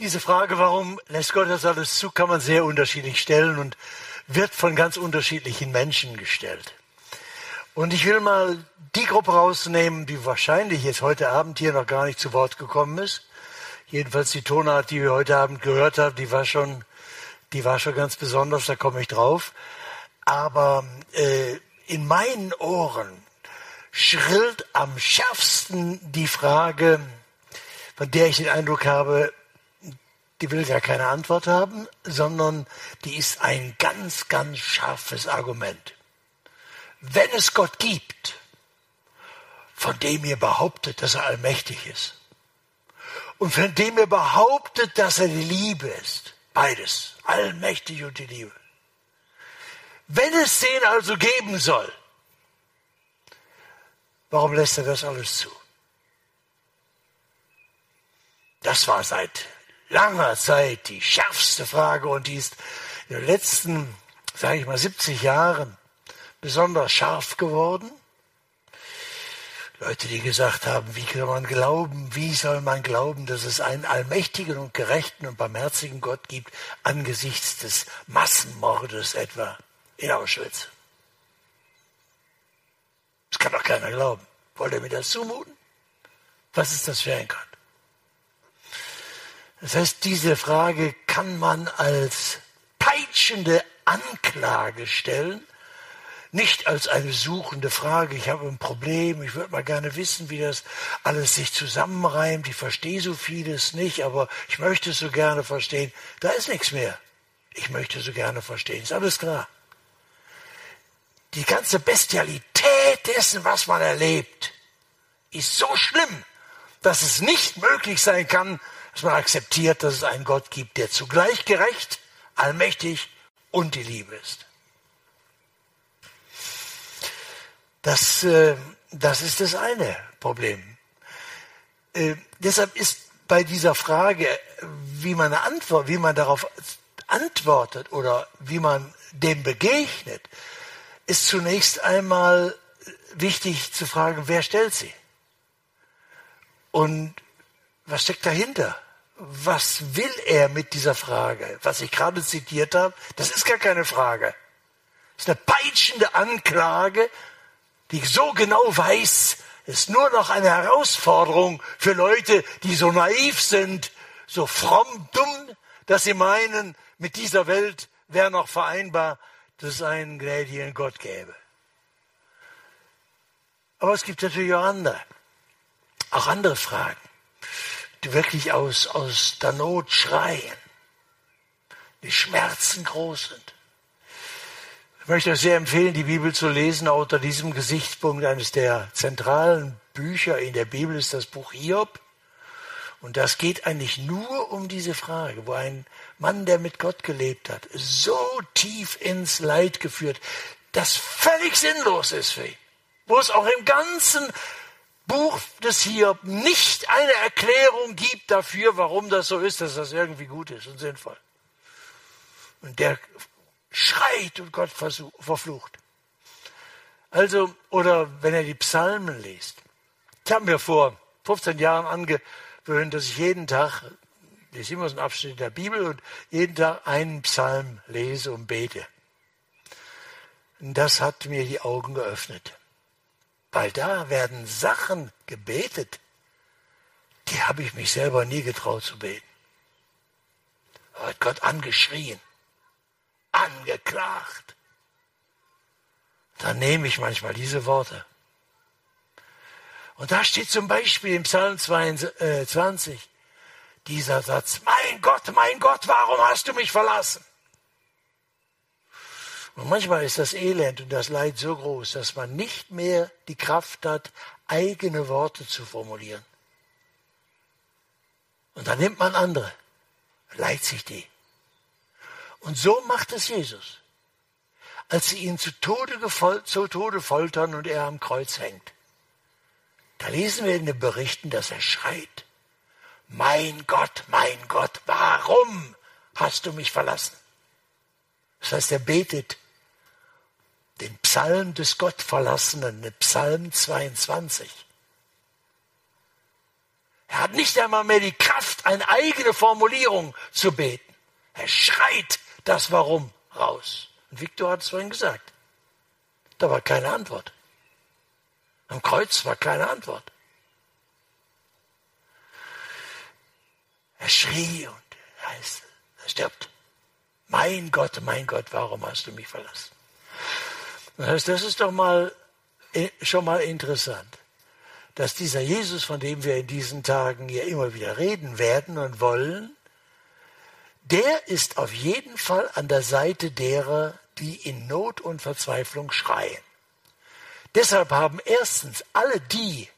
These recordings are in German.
Diese Frage, warum lässt Gott das alles zu, kann man sehr unterschiedlich stellen und wird von ganz unterschiedlichen Menschen gestellt. Und ich will mal die Gruppe rausnehmen, die wahrscheinlich jetzt heute Abend hier noch gar nicht zu Wort gekommen ist. Jedenfalls die Tonart, die wir heute Abend gehört haben, die war schon, die war schon ganz besonders, da komme ich drauf. Aber äh, in meinen Ohren schrillt am schärfsten die Frage, von der ich den Eindruck habe, die will gar keine Antwort haben, sondern die ist ein ganz, ganz scharfes Argument. Wenn es Gott gibt, von dem ihr behauptet, dass er allmächtig ist, und von dem ihr behauptet, dass er die Liebe ist, beides, allmächtig und die Liebe. Wenn es den also geben soll, warum lässt er das alles zu? Das war seit langer Zeit die schärfste Frage und die ist in den letzten, sage ich mal, 70 Jahren besonders scharf geworden. Leute, die gesagt haben, wie kann man glauben, wie soll man glauben, dass es einen allmächtigen und gerechten und barmherzigen Gott gibt angesichts des Massenmordes etwa in Auschwitz. Das kann doch keiner glauben. Wollt ihr mir das zumuten? Was ist das für ein Gott? Das heißt, diese Frage kann man als peitschende Anklage stellen, nicht als eine suchende Frage. Ich habe ein Problem, ich würde mal gerne wissen, wie das alles sich zusammenreimt. Ich verstehe so vieles nicht, aber ich möchte es so gerne verstehen. Da ist nichts mehr. Ich möchte so gerne verstehen. Ist alles klar. Die ganze Bestialität dessen, was man erlebt, ist so schlimm, dass es nicht möglich sein kann, dass man akzeptiert, dass es einen Gott gibt, der zugleich gerecht, allmächtig und die Liebe ist. Das, äh, das ist das eine Problem. Äh, deshalb ist bei dieser Frage, wie man, antwort, wie man darauf antwortet oder wie man dem begegnet, ist zunächst einmal wichtig zu fragen, wer stellt sie? Und was steckt dahinter? Was will er mit dieser Frage? Was ich gerade zitiert habe, das ist gar keine Frage. Das ist eine peitschende Anklage, die so genau weiß, ist nur noch eine Herausforderung für Leute, die so naiv sind, so fromm dumm, dass sie meinen, mit dieser Welt wäre noch vereinbar, dass es einen gnädigen Gott gäbe. Aber es gibt natürlich auch andere, auch andere Fragen wirklich aus, aus der Not schreien, die Schmerzen groß sind. Ich möchte euch sehr empfehlen, die Bibel zu lesen. Auch unter diesem Gesichtspunkt eines der zentralen Bücher in der Bibel ist das Buch Hiob. Und das geht eigentlich nur um diese Frage, wo ein Mann, der mit Gott gelebt hat, so tief ins Leid geführt, das völlig sinnlos ist für ihn. Wo es auch im ganzen Buch des Hiob nicht eine Erklärung gibt dafür, warum das so ist, dass das irgendwie gut ist und sinnvoll. Und der schreit und Gott verflucht. Also, oder wenn er die Psalmen liest. Ich habe mir vor 15 Jahren angewöhnt, dass ich jeden Tag, das ist immer so ein Abschnitt der Bibel, und jeden Tag einen Psalm lese und bete. Und das hat mir die Augen geöffnet. Weil da werden Sachen gebetet, die habe ich mich selber nie getraut zu beten. Da hat Gott angeschrien, angeklagt. Dann nehme ich manchmal diese Worte. Und da steht zum Beispiel im Psalm 22 dieser Satz, mein Gott, mein Gott, warum hast du mich verlassen? Und manchmal ist das Elend und das Leid so groß, dass man nicht mehr die Kraft hat, eigene Worte zu formulieren. Und dann nimmt man andere, leiht sich die. Und so macht es Jesus, als sie ihn zu Tode, zu Tode foltern und er am Kreuz hängt. Da lesen wir in den Berichten, dass er schreit, mein Gott, mein Gott, warum hast du mich verlassen? Das heißt, er betet den Psalm des Gottverlassenen, Psalm 22. Er hat nicht einmal mehr die Kraft, eine eigene Formulierung zu beten. Er schreit das Warum raus. Und Viktor hat es vorhin gesagt. Da war keine Antwort. Am Kreuz war keine Antwort. Er schrie und er stirbt. Mein Gott, mein Gott, warum hast du mich verlassen? Das heißt, das ist doch mal äh, schon mal interessant, dass dieser Jesus, von dem wir in diesen Tagen ja immer wieder reden werden und wollen, der ist auf jeden Fall an der Seite derer, die in Not und Verzweiflung schreien. Deshalb haben erstens alle die,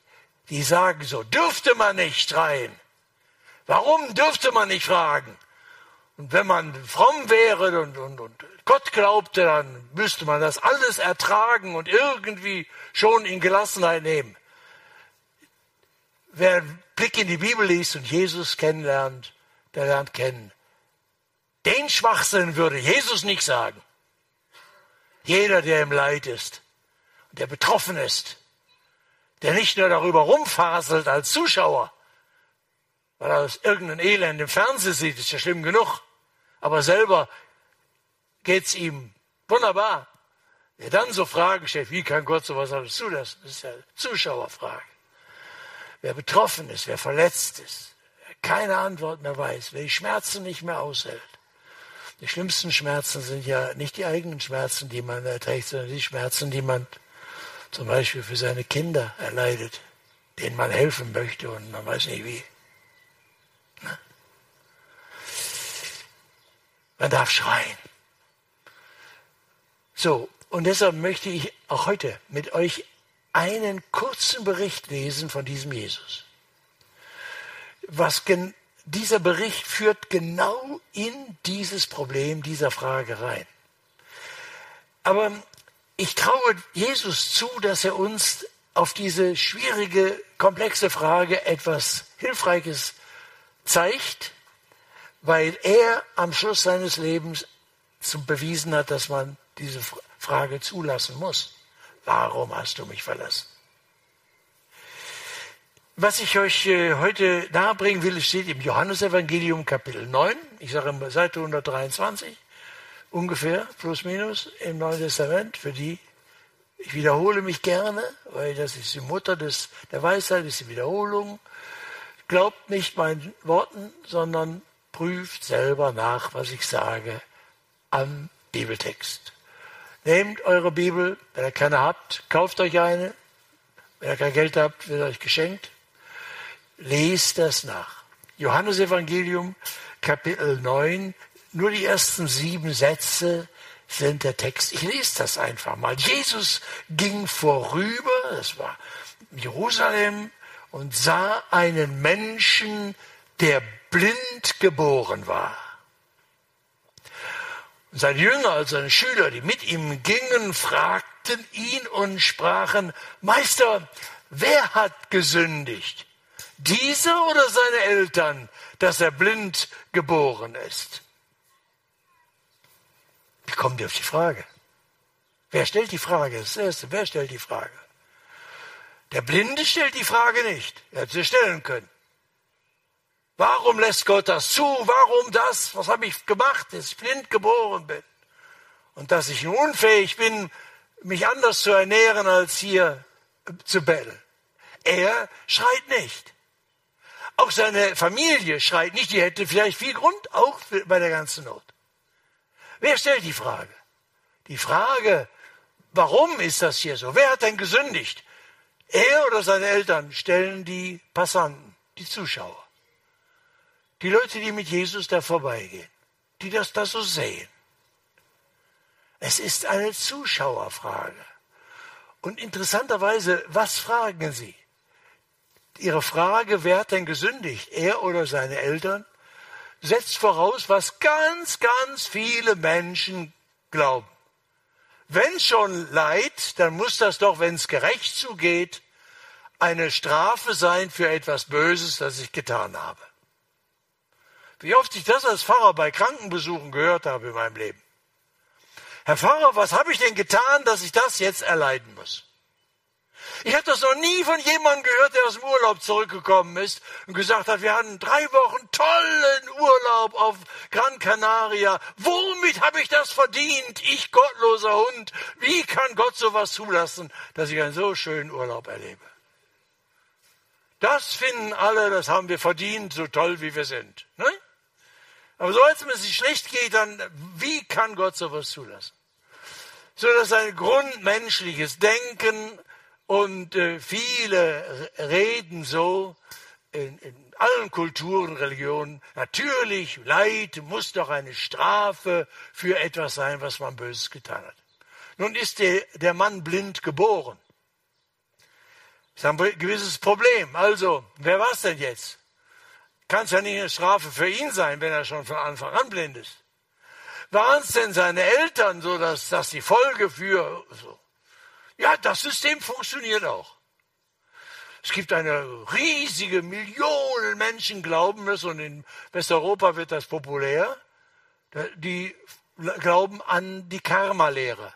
die sagen, so dürfte man nicht schreien. Warum dürfte man nicht fragen? Und wenn man fromm wäre und, und, und Gott glaubte, dann müsste man das alles ertragen und irgendwie schon in Gelassenheit nehmen. Wer einen Blick in die Bibel liest und Jesus kennenlernt, der lernt kennen. Den Schwachsinn würde Jesus nicht sagen. Jeder, der im Leid ist, der betroffen ist, der nicht nur darüber rumfaselt als Zuschauer, weil er aus irgendeinem Elend im Fernsehen sieht, ist ja schlimm genug, aber selber geht es ihm wunderbar. Wer dann so Fragen stellt, wie kann Gott sowas alles zulassen, das ist ja eine Zuschauerfrage. Wer betroffen ist, wer verletzt ist, wer keine Antwort mehr weiß, wer die Schmerzen nicht mehr aushält, die schlimmsten Schmerzen sind ja nicht die eigenen Schmerzen, die man erträgt, sondern die Schmerzen, die man zum Beispiel für seine Kinder erleidet, denen man helfen möchte und man weiß nicht wie. Ne? Man darf schreien. So, und deshalb möchte ich auch heute mit euch einen kurzen Bericht lesen von diesem Jesus. Was dieser Bericht führt genau in dieses Problem dieser Frage rein. Aber ich traue Jesus zu, dass er uns auf diese schwierige, komplexe Frage etwas Hilfreiches zeigt, weil er am Schluss seines Lebens bewiesen hat, dass man diese Frage zulassen muss. Warum hast du mich verlassen? Was ich euch äh, heute nahebringen will, steht im Johannesevangelium Kapitel 9, ich sage Seite 123, ungefähr, plus minus, im Neuen Testament, für die, ich wiederhole mich gerne, weil das ist die Mutter des, der Weisheit, ist die Wiederholung. Glaubt nicht meinen Worten, sondern prüft selber nach, was ich sage, am Bibeltext. Nehmt eure Bibel, wenn ihr keine habt, kauft euch eine. Wenn ihr kein Geld habt, wird euch geschenkt. Lest das nach. Johannes Evangelium, Kapitel 9, nur die ersten sieben Sätze sind der Text. Ich lese das einfach mal. Jesus ging vorüber, das war Jerusalem, und sah einen Menschen, der blind geboren war. Und seine Jünger, also seine Schüler, die mit ihm gingen, fragten ihn und sprachen, Meister, wer hat gesündigt? Dieser oder seine Eltern, dass er blind geboren ist? Wie kommen die auf die Frage? Wer stellt die Frage? Das Erste, wer stellt die Frage? Der Blinde stellt die Frage nicht. Er hätte sie stellen können. Warum lässt Gott das zu? Warum das? Was habe ich gemacht, dass ich blind geboren bin? Und dass ich unfähig bin, mich anders zu ernähren, als hier zu betteln. Er schreit nicht. Auch seine Familie schreit nicht. Die hätte vielleicht viel Grund, auch bei der ganzen Not. Wer stellt die Frage? Die Frage, warum ist das hier so? Wer hat denn gesündigt? Er oder seine Eltern stellen die Passanten, die Zuschauer. Die Leute, die mit Jesus da vorbeigehen, die das da so sehen. Es ist eine Zuschauerfrage. Und interessanterweise, was fragen sie? Ihre Frage, wer hat denn gesündigt? Er oder seine Eltern? Setzt voraus, was ganz, ganz viele Menschen glauben. Wenn schon Leid, dann muss das doch, wenn es gerecht zugeht, eine Strafe sein für etwas Böses, das ich getan habe. Wie oft ich das als Pfarrer bei Krankenbesuchen gehört habe in meinem Leben. Herr Pfarrer, was habe ich denn getan, dass ich das jetzt erleiden muss? Ich habe das noch nie von jemandem gehört, der aus dem Urlaub zurückgekommen ist und gesagt hat, wir hatten drei Wochen tollen Urlaub auf Gran Canaria. Womit habe ich das verdient? Ich gottloser Hund. Wie kann Gott sowas zulassen, dass ich einen so schönen Urlaub erlebe? Das finden alle, das haben wir verdient, so toll wie wir sind. Ne? Aber so als es sich schlecht geht, dann wie kann Gott sowas zulassen? So dass ein grundmenschliches Denken und äh, viele reden so in, in allen Kulturen, Religionen, natürlich, Leid muss doch eine Strafe für etwas sein, was man Böses getan hat. Nun ist der, der Mann blind geboren. Das ist ein gewisses Problem. Also, wer war es denn jetzt? Kann es ja nicht eine Strafe für ihn sein, wenn er schon von Anfang an blind ist. Waren es denn seine Eltern, so dass das die Folge für so? Ja, das System funktioniert auch. Es gibt eine riesige Millionen Menschen glauben es und in Westeuropa wird das populär. Die glauben an die Karma-Lehre.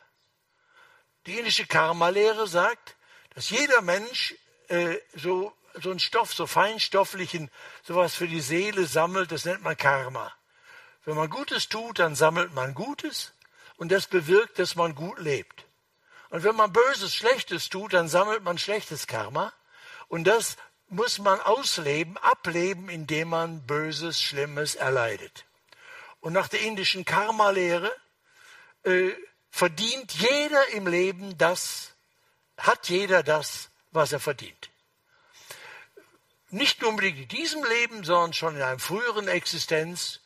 Die indische Karma-Lehre sagt, dass jeder Mensch äh, so so einen Stoff, so feinstofflichen, sowas für die Seele sammelt, das nennt man Karma. Wenn man Gutes tut, dann sammelt man Gutes und das bewirkt, dass man gut lebt. Und wenn man Böses, Schlechtes tut, dann sammelt man schlechtes Karma. Und das muss man ausleben, ableben, indem man Böses, Schlimmes erleidet. Und nach der indischen Karma-Lehre äh, verdient jeder im Leben das, hat jeder das, was er verdient. Nicht nur unbedingt in diesem Leben, sondern schon in einer früheren Existenz.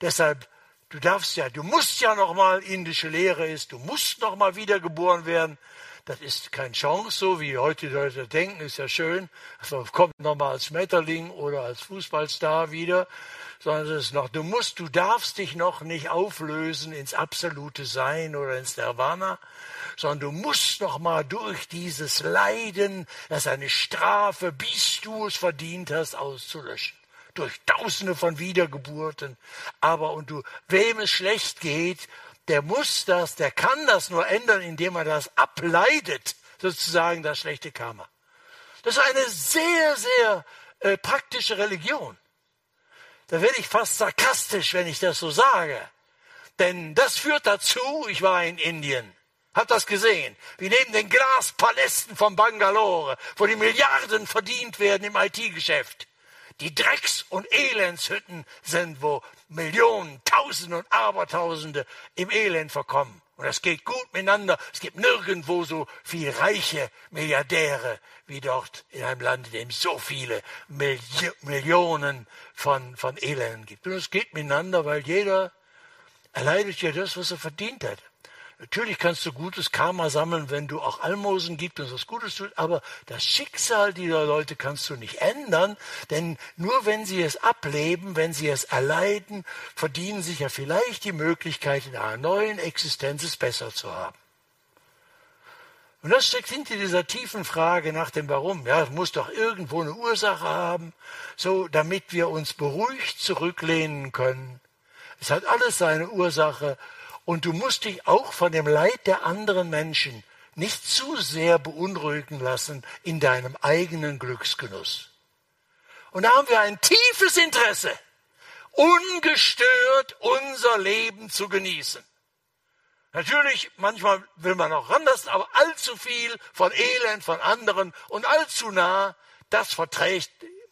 Deshalb Du darfst ja, du musst ja noch mal indische Lehre ist, du musst noch mal wiedergeboren werden. Das ist keine Chance, so wie heute die Leute denken, ist ja schön. Also kommt noch mal als Schmetterling oder als Fußballstar wieder, sondern es ist noch, du musst, du darfst dich noch nicht auflösen ins absolute Sein oder ins Nirvana, sondern du musst noch mal durch dieses Leiden, das eine Strafe, bis du es verdient hast, auszulöschen durch Tausende von Wiedergeburten. Aber und du, wem es schlecht geht, der muss das, der kann das nur ändern, indem er das ableidet, sozusagen das schlechte Karma. Das ist eine sehr, sehr äh, praktische Religion. Da werde ich fast sarkastisch, wenn ich das so sage. Denn das führt dazu, ich war in Indien, hab das gesehen, wie neben den Glaspalästen von Bangalore, wo die Milliarden verdient werden im IT-Geschäft, die Drecks- und Elendshütten sind, wo Millionen, Tausende und Abertausende im Elend verkommen. Und das geht gut miteinander. Es gibt nirgendwo so viel reiche Milliardäre wie dort in einem Land, in dem es so viele Milli Millionen von, von Elenden gibt. Und es geht miteinander, weil jeder erleidet ja das, was er verdient hat. Natürlich kannst du gutes Karma sammeln, wenn du auch Almosen gibst und was Gutes tust, aber das Schicksal dieser Leute kannst du nicht ändern, denn nur wenn sie es ableben, wenn sie es erleiden, verdienen sich ja vielleicht die Möglichkeit, in einer neuen Existenz es besser zu haben. Und das steckt hinter dieser tiefen Frage nach dem Warum. Ja, es muss doch irgendwo eine Ursache haben, so damit wir uns beruhigt zurücklehnen können. Es hat alles seine Ursache und du musst dich auch von dem Leid der anderen Menschen nicht zu sehr beunruhigen lassen in deinem eigenen Glücksgenuss. Und da haben wir ein tiefes Interesse, ungestört unser Leben zu genießen. Natürlich, manchmal will man auch anders, aber allzu viel von Elend von anderen und allzu nah, das verträgt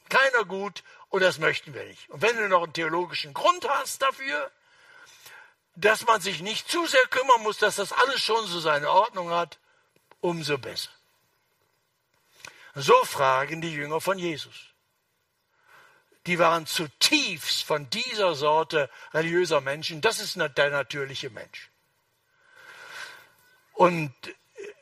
keiner gut und das möchten wir nicht. Und wenn du noch einen theologischen Grund hast dafür, dass man sich nicht zu sehr kümmern muss, dass das alles schon so seine Ordnung hat, umso besser. So fragen die Jünger von Jesus. Die waren zutiefst von dieser Sorte religiöser Menschen. Das ist der natürliche Mensch. Und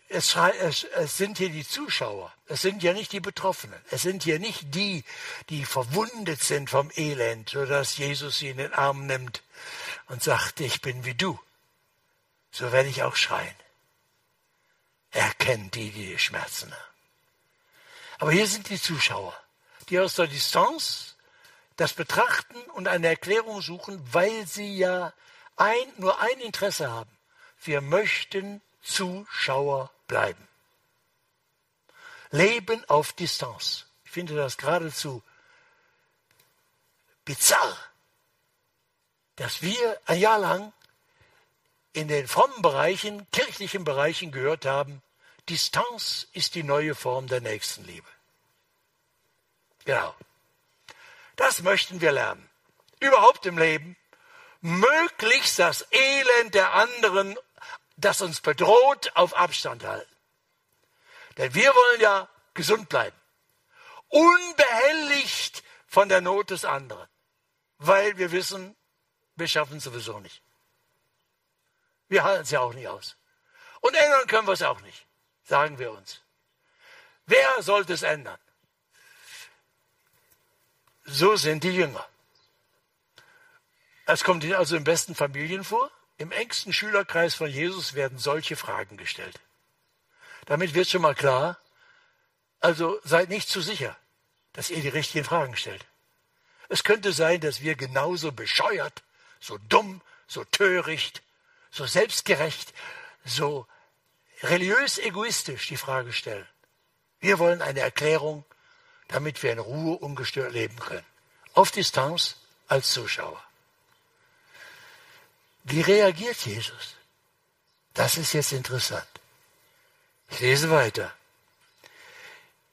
es, es, es, sind hier die Zuschauer. Es sind ja nicht die Betroffenen. Es sind hier nicht die, die verwundet sind vom Elend, sodass Jesus sie in den Arm nimmt und sagt, ich bin wie du, so werde ich auch schreien. Er kennt die, die Schmerzen haben. Aber hier sind die Zuschauer, die aus der Distanz das betrachten und eine Erklärung suchen, weil sie ja ein, nur ein Interesse haben. Wir möchten Zuschauer bleiben. Leben auf Distanz. Ich finde das geradezu bizarr, dass wir ein Jahr lang in den frommen Bereichen, kirchlichen Bereichen gehört haben, Distanz ist die neue Form der Nächstenliebe. Genau. Das möchten wir lernen. Überhaupt im Leben. Möglichst das Elend der anderen, das uns bedroht, auf Abstand halten. Denn wir wollen ja gesund bleiben. Unbehelligt von der Not des anderen. Weil wir wissen, wir schaffen es sowieso nicht. Wir halten es ja auch nicht aus. Und ändern können wir es auch nicht, sagen wir uns. Wer sollte es ändern? So sind die Jünger. Es kommt also im besten Familien vor. Im engsten Schülerkreis von Jesus werden solche Fragen gestellt. Damit wird schon mal klar, also seid nicht zu sicher, dass ihr die richtigen Fragen stellt. Es könnte sein, dass wir genauso bescheuert, so dumm, so töricht, so selbstgerecht, so religiös egoistisch die Frage stellen. Wir wollen eine Erklärung, damit wir in Ruhe ungestört leben können. Auf Distanz als Zuschauer. Wie reagiert Jesus? Das ist jetzt interessant. Ich lese weiter.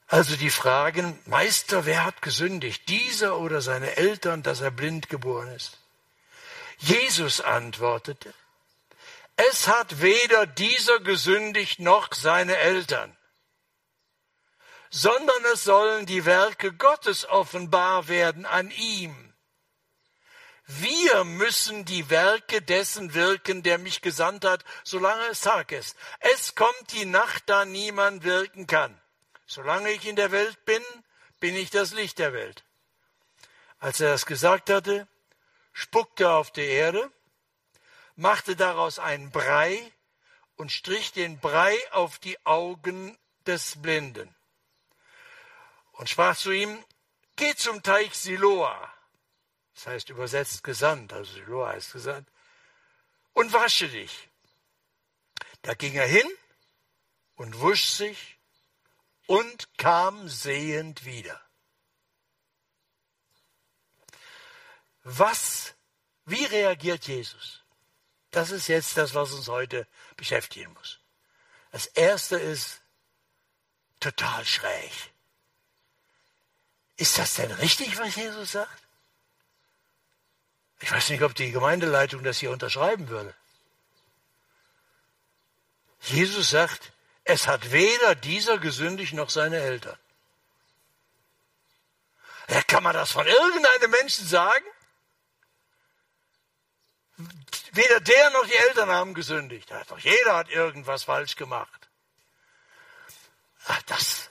Also die Fragen, Meister, wer hat gesündigt, dieser oder seine Eltern, dass er blind geboren ist? Jesus antwortete, es hat weder dieser gesündigt noch seine Eltern, sondern es sollen die Werke Gottes offenbar werden an ihm. Wir müssen die Werke dessen wirken, der mich gesandt hat, solange es Tag ist. Es kommt die Nacht, da niemand wirken kann. Solange ich in der Welt bin, bin ich das Licht der Welt. Als er das gesagt hatte, spuckte auf die Erde, machte daraus einen Brei und strich den Brei auf die Augen des Blinden und sprach zu ihm, geh zum Teich Siloa das heißt übersetzt gesandt, also Siloa heißt gesandt, und wasche dich. Da ging er hin und wusch sich und kam sehend wieder. Was, wie reagiert Jesus? Das ist jetzt das, was uns heute beschäftigen muss. Das erste ist total schräg. Ist das denn richtig, was Jesus sagt? Ich weiß nicht, ob die Gemeindeleitung das hier unterschreiben würde. Jesus sagt, es hat weder dieser gesündigt noch seine Eltern. Ja, kann man das von irgendeinem Menschen sagen? Weder der noch die Eltern haben gesündigt. Doch jeder hat irgendwas falsch gemacht. Ach, das,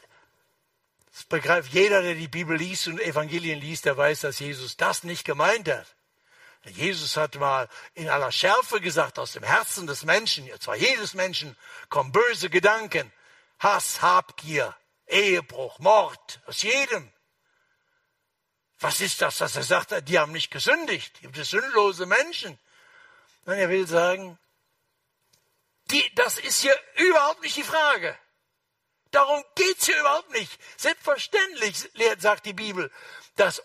das begreift jeder, der die Bibel liest und Evangelien liest, der weiß, dass Jesus das nicht gemeint hat. Jesus hat mal in aller Schärfe gesagt, aus dem Herzen des Menschen, zwar jedes Menschen, kommen böse Gedanken, Hass, Habgier, Ehebruch, Mord, aus jedem. Was ist das, dass er sagt, die haben nicht gesündigt, die sind sündlose Menschen? Nein, er will sagen, die, das ist hier überhaupt nicht die Frage. Darum geht's hier überhaupt nicht. Selbstverständlich, sagt die Bibel, dass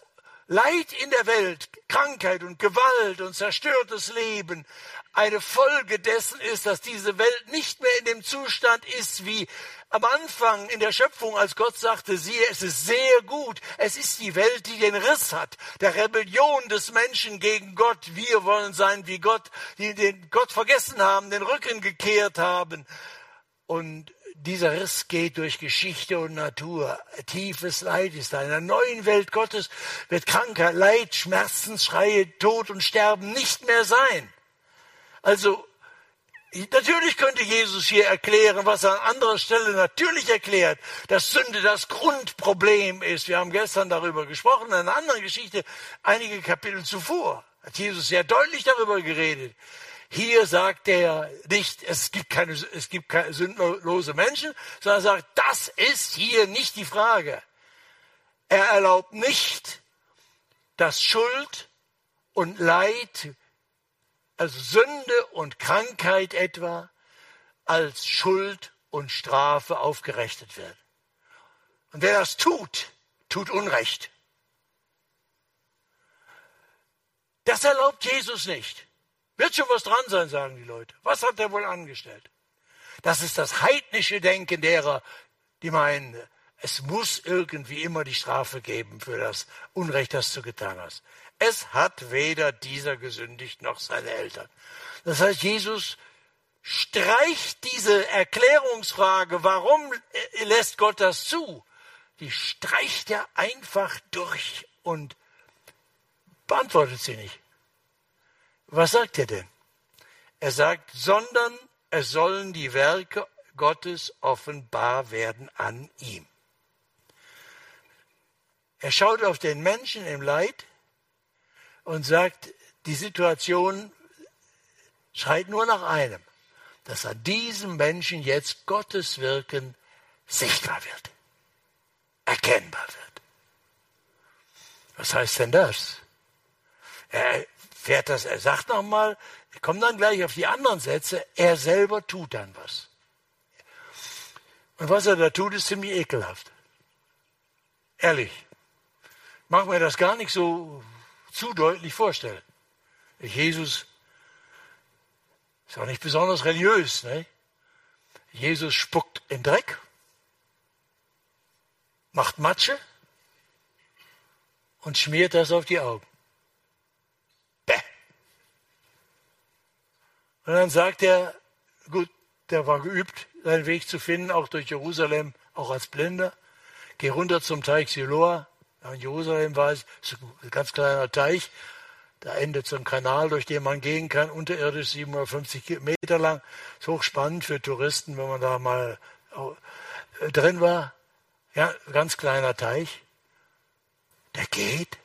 Leid in der Welt, Krankheit und Gewalt und zerstörtes Leben eine Folge dessen ist, dass diese Welt nicht mehr in dem Zustand ist wie am Anfang in der Schöpfung, als Gott sagte, siehe, es ist sehr gut. Es ist die Welt, die den Riss hat, der Rebellion des Menschen gegen Gott. Wir wollen sein wie Gott, die den Gott vergessen haben, den Rücken gekehrt haben. Und dieser Riss geht durch Geschichte und Natur. Tiefes Leid ist da. In der neuen Welt Gottes wird Krankheit, Leid, Schmerzensschreie, Tod und Sterben nicht mehr sein. Also, natürlich könnte Jesus hier erklären, was er an anderer Stelle natürlich erklärt, dass Sünde das Grundproblem ist. Wir haben gestern darüber gesprochen, in einer anderen Geschichte, einige Kapitel zuvor, hat Jesus sehr deutlich darüber geredet. Hier sagt er nicht, es gibt keine, es gibt keine sündlose Menschen, sondern er sagt, das ist hier nicht die Frage. Er erlaubt nicht, dass Schuld und Leid, also Sünde und Krankheit etwa, als Schuld und Strafe aufgerechnet werden. Und wer das tut, tut Unrecht. Das erlaubt Jesus nicht. Wird schon was dran sein, sagen die Leute. Was hat er wohl angestellt? Das ist das heidnische Denken derer, die meinen, es muss irgendwie immer die Strafe geben für das Unrecht, das du getan hast. Es hat weder dieser gesündigt noch seine Eltern. Das heißt, Jesus streicht diese Erklärungsfrage, warum lässt Gott das zu, die streicht er einfach durch und beantwortet sie nicht. Was sagt er denn? Er sagt, sondern es sollen die Werke Gottes offenbar werden an ihm. Er schaut auf den Menschen im Leid und sagt, die Situation schreit nur nach einem, dass an diesem Menschen jetzt Gottes Wirken sichtbar wird, erkennbar wird. Was heißt denn das? Er fährt das, er sagt nochmal, ich komme dann gleich auf die anderen Sätze, er selber tut dann was. Und was er da tut, ist ziemlich ekelhaft. Ehrlich. Ich mag mir das gar nicht so zu deutlich vorstellen. Jesus ist auch nicht besonders religiös. Ne? Jesus spuckt in Dreck, macht Matsche und schmiert das auf die Augen. Bäh. Und dann sagt er, gut, der war geübt, seinen Weg zu finden, auch durch Jerusalem, auch als Blinder. Geh runter zum Teich Siloa. In Jerusalem war es ein ganz kleiner Teich. Da endet so ein Kanal, durch den man gehen kann, unterirdisch 750 Meter lang. Ist hochspannend für Touristen, wenn man da mal äh, drin war. Ja, ganz kleiner Teich. Der geht,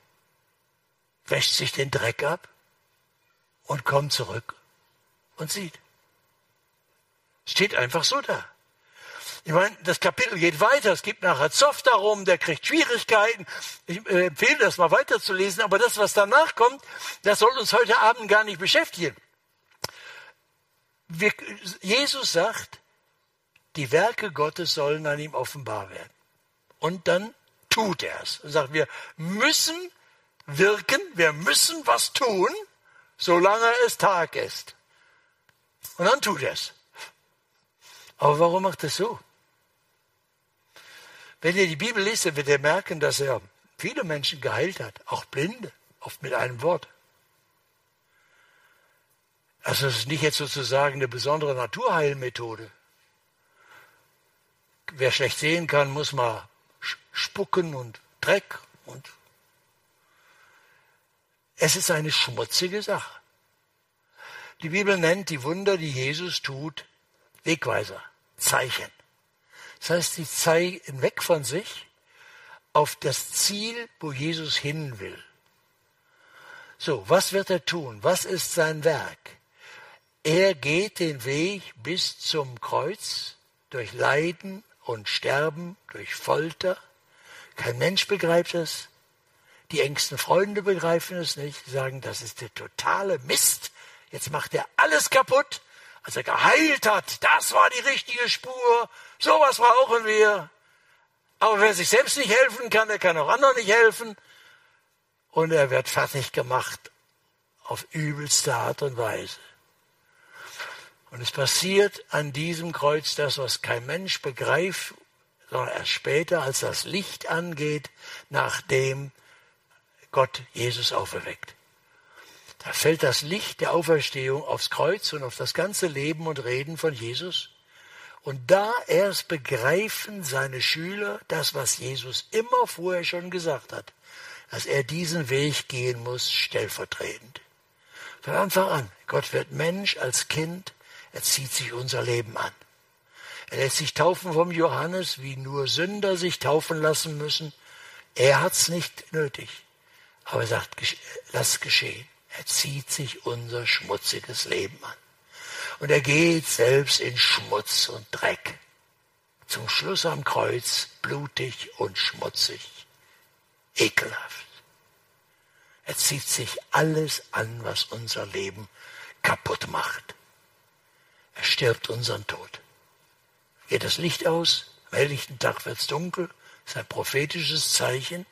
wäscht sich den Dreck ab und kommt zurück und sieht. Steht einfach so da. Ich meine, das Kapitel geht weiter. Es gibt nachher Zoff darum, der kriegt Schwierigkeiten. Ich äh, empfehle das mal weiterzulesen. Aber das, was danach kommt, das soll uns heute Abend gar nicht beschäftigen. Wir, Jesus sagt, die Werke Gottes sollen an ihm offenbar werden. Und dann tut er es. Er sagt, wir müssen wirken, wir müssen was tun, solange es Tag ist. Und dann tut er es. Aber warum macht er so? Wenn ihr die Bibel lest, dann werdet ihr merken, dass er viele Menschen geheilt hat, auch Blinde, oft mit einem Wort. Also es ist nicht jetzt sozusagen eine besondere Naturheilmethode. Wer schlecht sehen kann, muss mal spucken und Dreck und es ist eine schmutzige Sache. Die Bibel nennt die Wunder, die Jesus tut, Wegweiser, Zeichen. Das heißt, sie zeigen weg von sich auf das Ziel, wo Jesus hin will. So, was wird er tun? Was ist sein Werk? Er geht den Weg bis zum Kreuz durch Leiden und Sterben, durch Folter. Kein Mensch begreift es. Die engsten Freunde begreifen es nicht. Sagen, das ist der totale Mist. Jetzt macht er alles kaputt als er geheilt hat, das war die richtige Spur, sowas brauchen wir. Aber wer sich selbst nicht helfen kann, der kann auch anderen nicht helfen. Und er wird fertig gemacht auf übelste Art und Weise. Und es passiert an diesem Kreuz das, was kein Mensch begreift, sondern erst später, als das Licht angeht, nachdem Gott Jesus auferweckt. Da fällt das Licht der Auferstehung aufs Kreuz und auf das ganze Leben und Reden von Jesus. Und da erst begreifen seine Schüler das, was Jesus immer vorher schon gesagt hat, dass er diesen Weg gehen muss, stellvertretend. Von Anfang an, Gott wird Mensch als Kind, er zieht sich unser Leben an. Er lässt sich taufen vom Johannes, wie nur Sünder sich taufen lassen müssen. Er hat's nicht nötig. Aber er sagt, lass geschehen. Er zieht sich unser schmutziges Leben an. Und er geht selbst in Schmutz und Dreck. Zum Schluss am Kreuz blutig und schmutzig. Ekelhaft. Er zieht sich alles an, was unser Leben kaputt macht. Er stirbt unseren Tod. Geht das Licht aus, am helllichten Tag wird's dunkel, Das ist ein prophetisches Zeichen,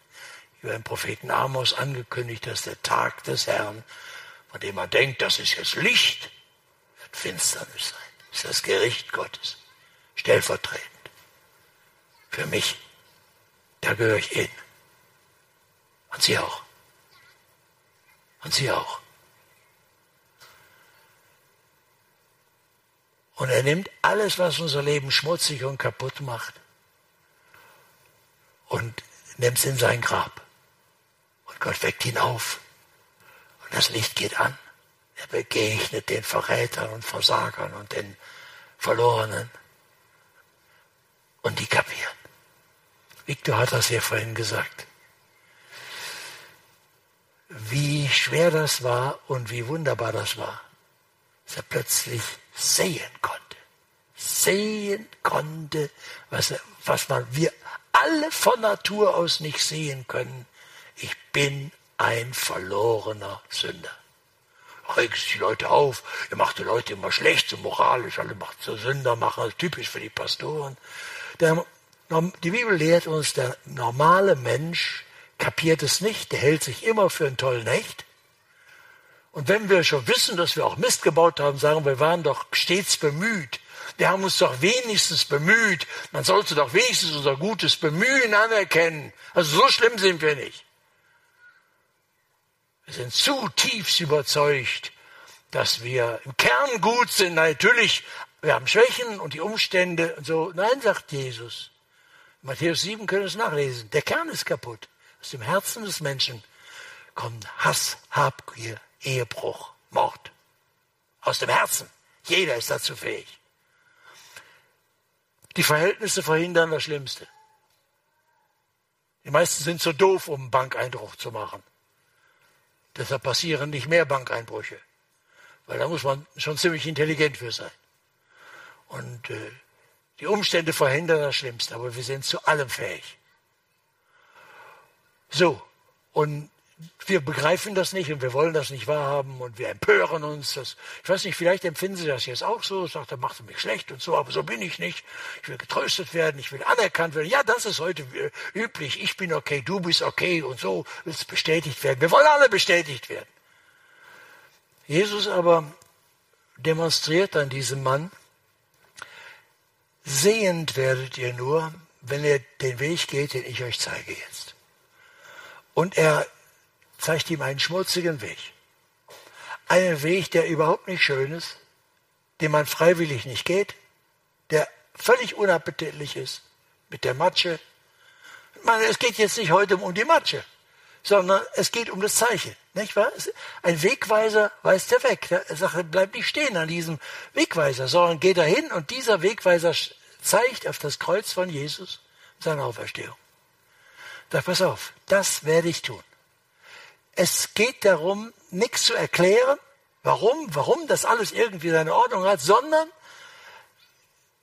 über den Propheten Amos angekündigt, dass der Tag des Herrn, von dem man denkt, das ist jetzt Licht, wird Finsternis sein. Das ist das Gericht Gottes. Stellvertretend. Für mich. Da gehöre ich hin. Und Sie auch. Und Sie auch. Und er nimmt alles, was unser Leben schmutzig und kaputt macht, und nimmt es in sein Grab. Und Gott weckt ihn auf. Und das Licht geht an. Er begegnet den Verrätern und Versagern und den Verlorenen. Und die kapieren. Victor hat das ja vorhin gesagt. Wie schwer das war und wie wunderbar das war, dass er plötzlich sehen konnte. Sehen konnte, was, was man, wir alle von Natur aus nicht sehen können. Ich bin ein verlorener Sünder. Regt sich die Leute auf, ihr macht die Leute immer schlecht, so moralisch, alle macht so Sünder machen, das typisch für die Pastoren. Der, die Bibel lehrt uns, der normale Mensch kapiert es nicht, der hält sich immer für einen tollen Hecht. Und wenn wir schon wissen, dass wir auch Mist gebaut haben, sagen wir, waren doch stets bemüht, wir haben uns doch wenigstens bemüht. Man sollte doch wenigstens unser gutes Bemühen anerkennen. Also so schlimm sind wir nicht. Wir sind zutiefst überzeugt, dass wir im Kern gut sind. Natürlich, wir haben Schwächen und die Umstände und so. Nein, sagt Jesus. Matthäus 7 können es nachlesen. Der Kern ist kaputt. Aus dem Herzen des Menschen kommt Hass, Habgier, Ehebruch, Mord. Aus dem Herzen. Jeder ist dazu fähig. Die Verhältnisse verhindern das Schlimmste. Die meisten sind zu doof, um einen Bankeinbruch zu machen. Deshalb passieren nicht mehr Bankeinbrüche. Weil da muss man schon ziemlich intelligent für sein. Und äh, die Umstände verhindern das Schlimmste, aber wir sind zu allem fähig. So, und wir begreifen das nicht und wir wollen das nicht wahrhaben und wir empören uns. Das, ich weiß nicht, vielleicht empfinden Sie das jetzt auch so, sagt, er macht mich schlecht und so, aber so bin ich nicht. Ich will getröstet werden, ich will anerkannt werden. Ja, das ist heute üblich. Ich bin okay, du bist okay und so willst bestätigt werden. Wir wollen alle bestätigt werden. Jesus aber demonstriert an diesem Mann, sehend werdet ihr nur, wenn ihr den Weg geht, den ich euch zeige jetzt. Und er zeigt ihm einen schmutzigen Weg. Einen Weg, der überhaupt nicht schön ist, den man freiwillig nicht geht, der völlig unappetitlich ist, mit der Matsche. Meine, es geht jetzt nicht heute um die Matsche, sondern es geht um das Zeichen. Nicht wahr? Ein Wegweiser weist er weg. Er sagt, bleib nicht stehen an diesem Wegweiser, sondern geht dahin und dieser Wegweiser zeigt auf das Kreuz von Jesus seine Auferstehung. Sag, pass auf, das werde ich tun. Es geht darum, nichts zu erklären, warum, warum das alles irgendwie seine Ordnung hat, sondern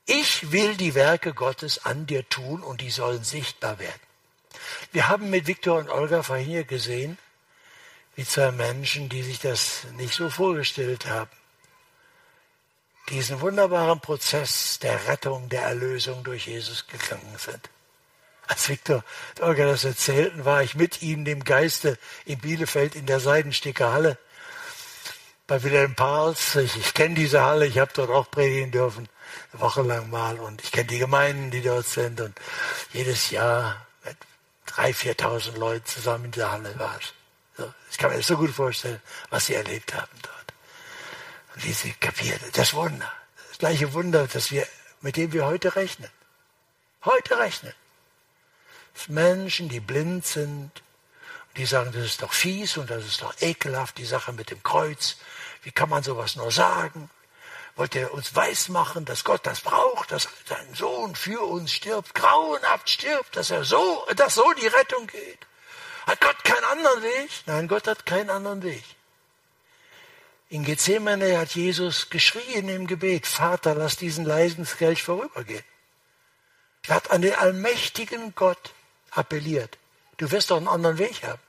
ich will die Werke Gottes an dir tun und die sollen sichtbar werden. Wir haben mit Viktor und Olga vorhin hier gesehen, wie zwei Menschen, die sich das nicht so vorgestellt haben, diesen wunderbaren Prozess der Rettung, der Erlösung durch Jesus gegangen sind. Als Viktor Olga das erzählten, war ich mit ihnen im Geiste in Bielefeld in der Seidensticker Halle bei Wilhelm Pals. Ich, ich kenne diese Halle, ich habe dort auch predigen dürfen, eine Woche lang mal. Und ich kenne die Gemeinden, die dort sind. Und jedes Jahr mit drei, viertausend Leuten zusammen in dieser Halle war es. So, ich kann mir das so gut vorstellen, was sie erlebt haben dort. Und wie sie kapiert. Das Wunder. Das gleiche Wunder, das wir, mit dem wir heute rechnen. Heute rechnen. Menschen, die blind sind, die sagen, das ist doch fies und das ist doch ekelhaft, die Sache mit dem Kreuz. Wie kann man sowas nur sagen? Wollt ihr uns weismachen, dass Gott das braucht, dass sein Sohn für uns stirbt, grauenhaft stirbt, dass er so, dass so die Rettung geht? Hat Gott keinen anderen Weg? Nein, Gott hat keinen anderen Weg. In Gethsemane hat Jesus geschrien im Gebet, Vater, lass diesen Leidenskelch vorübergehen. Er hat an den allmächtigen Gott appelliert. Du wirst doch einen anderen Weg haben.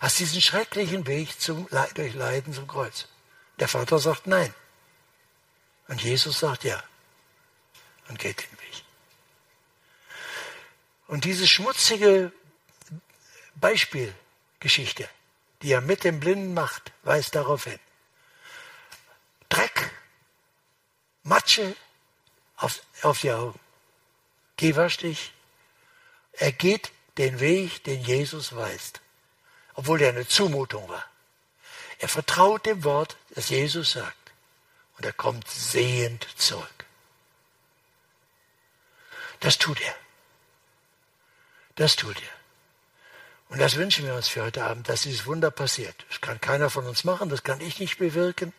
Als diesen schrecklichen Weg zum, durch Leiden zum Kreuz. Der Vater sagt nein. Und Jesus sagt ja. Und geht den Weg. Und diese schmutzige Beispielgeschichte, die er mit dem Blinden macht, weist darauf hin. Dreck, Matsche auf, auf die Augen. Geh wasch dich. Er geht den Weg, den Jesus weist, obwohl er eine Zumutung war. Er vertraut dem Wort, das Jesus sagt. Und er kommt sehend zurück. Das tut er. Das tut er. Und das wünschen wir uns für heute Abend, dass dieses Wunder passiert. Das kann keiner von uns machen, das kann ich nicht bewirken.